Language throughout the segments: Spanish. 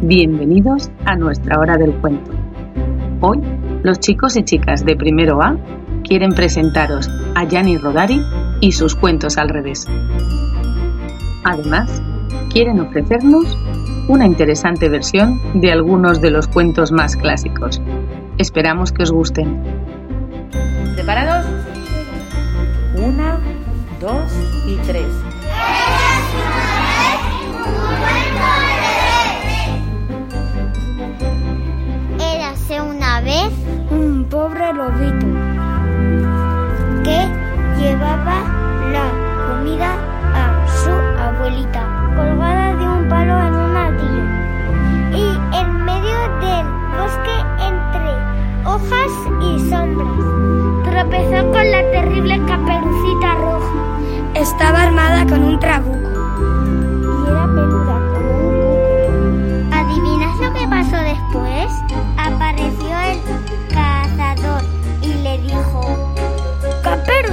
Bienvenidos a nuestra hora del cuento. Hoy, los chicos y chicas de primero A quieren presentaros a Gianni Rodari y sus cuentos al revés. Además, quieren ofrecernos una interesante versión de algunos de los cuentos más clásicos. Esperamos que os gusten. ¿Preparados? Una, dos y tres. Lobito que llevaba la comida a su abuelita colgada de un palo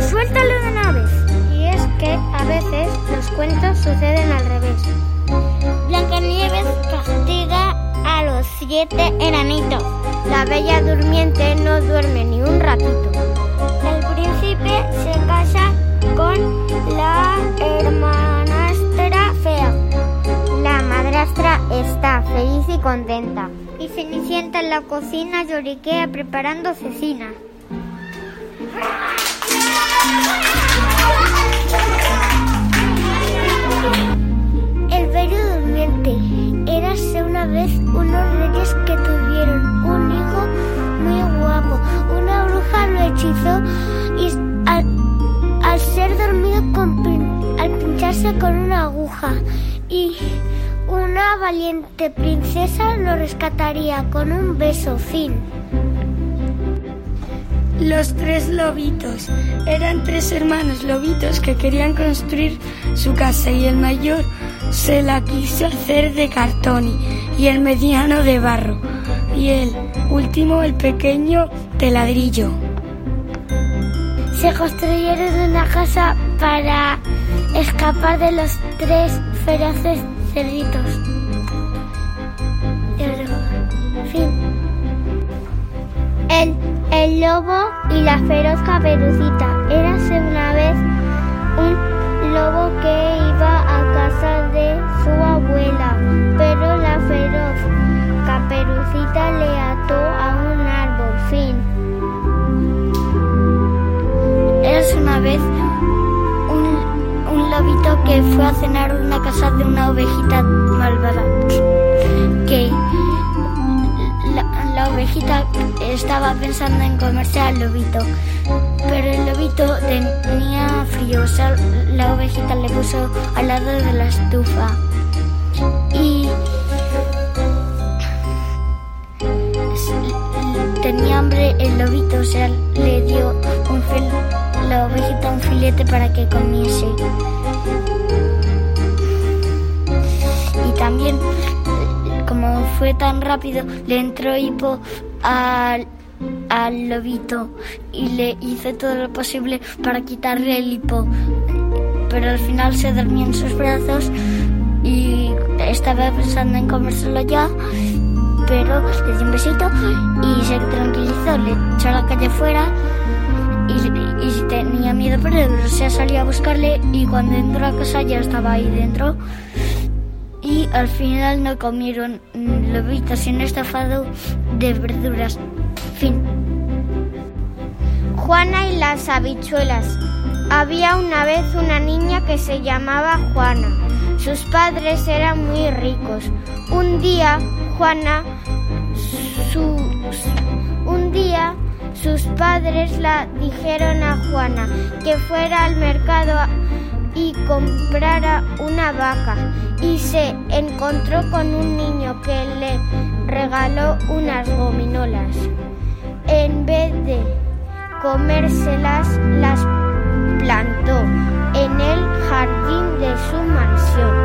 Suéltalo de una vez. Y es que a veces los cuentos suceden al revés. Blancanieves castiga a los siete enanitos. La bella durmiente no duerme ni un ratito. El príncipe se casa con la hermanastra fea. La madrastra está feliz y contenta. Y Cenicienta en la cocina lloriquea preparando cecina. El bello durmiente. Érase una vez unos reyes que tuvieron un hijo muy guapo. Una bruja lo hechizó y al, ser dormido al pincharse con una aguja y una valiente princesa lo rescataría con un beso fin. Los tres lobitos. Eran tres hermanos lobitos que querían construir su casa y el mayor se la quiso hacer de cartón y- el mediano de barro y el último, el pequeño, de ladrillo. Se construyeron una casa para escapar de los tres feroces cerditos. El, el lobo y la feroz caperucita. Érase una vez un lobo que iba a casa de su abuela, pero la feroz caperucita le ató a un árbol. Fin. Eras una vez un, un lobito que fue a cenar a una casa de una ovejita malvada. Estaba pensando en comerse al lobito. Pero el lobito tenía frío, o sea, la ovejita le puso al lado de la estufa. Y tenía hambre el lobito, o sea, le dio un la ovejita un filete para que comiese. Y también, como fue tan rápido, le entró hipo al, al lobito y le hizo todo lo posible para quitarle el hipo. Pero al final se dormía en sus brazos y estaba pensando en comérselo ya pero le dio un besito y se tranquilizó, le echó a la calle fuera y, tenía miedo perderlo, o sea, salió a buscarle y cuando entró a casa ya estaba ahí dentro y al final no comieron lobitos estafado de verduras. Fin. Juana y las habichuelas. Había una vez una niña que se llamaba Juana. Sus padres eran muy ricos. Un día, Juana, su, un día sus padres la dijeron a Juana que fuera al mercado a- y comprara una vaca y se encontró con un niño que le regaló unas gominolas. En vez de comérselas, las plantó en el jardín de su mansión.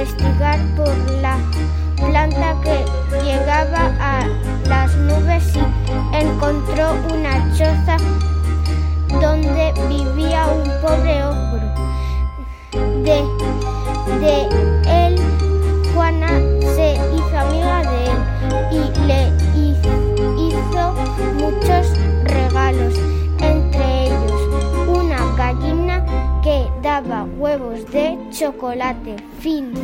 Investigar por la planta que llegaba a las nubes y encontró una choza donde vivía un pobre. Chocolate. Fin.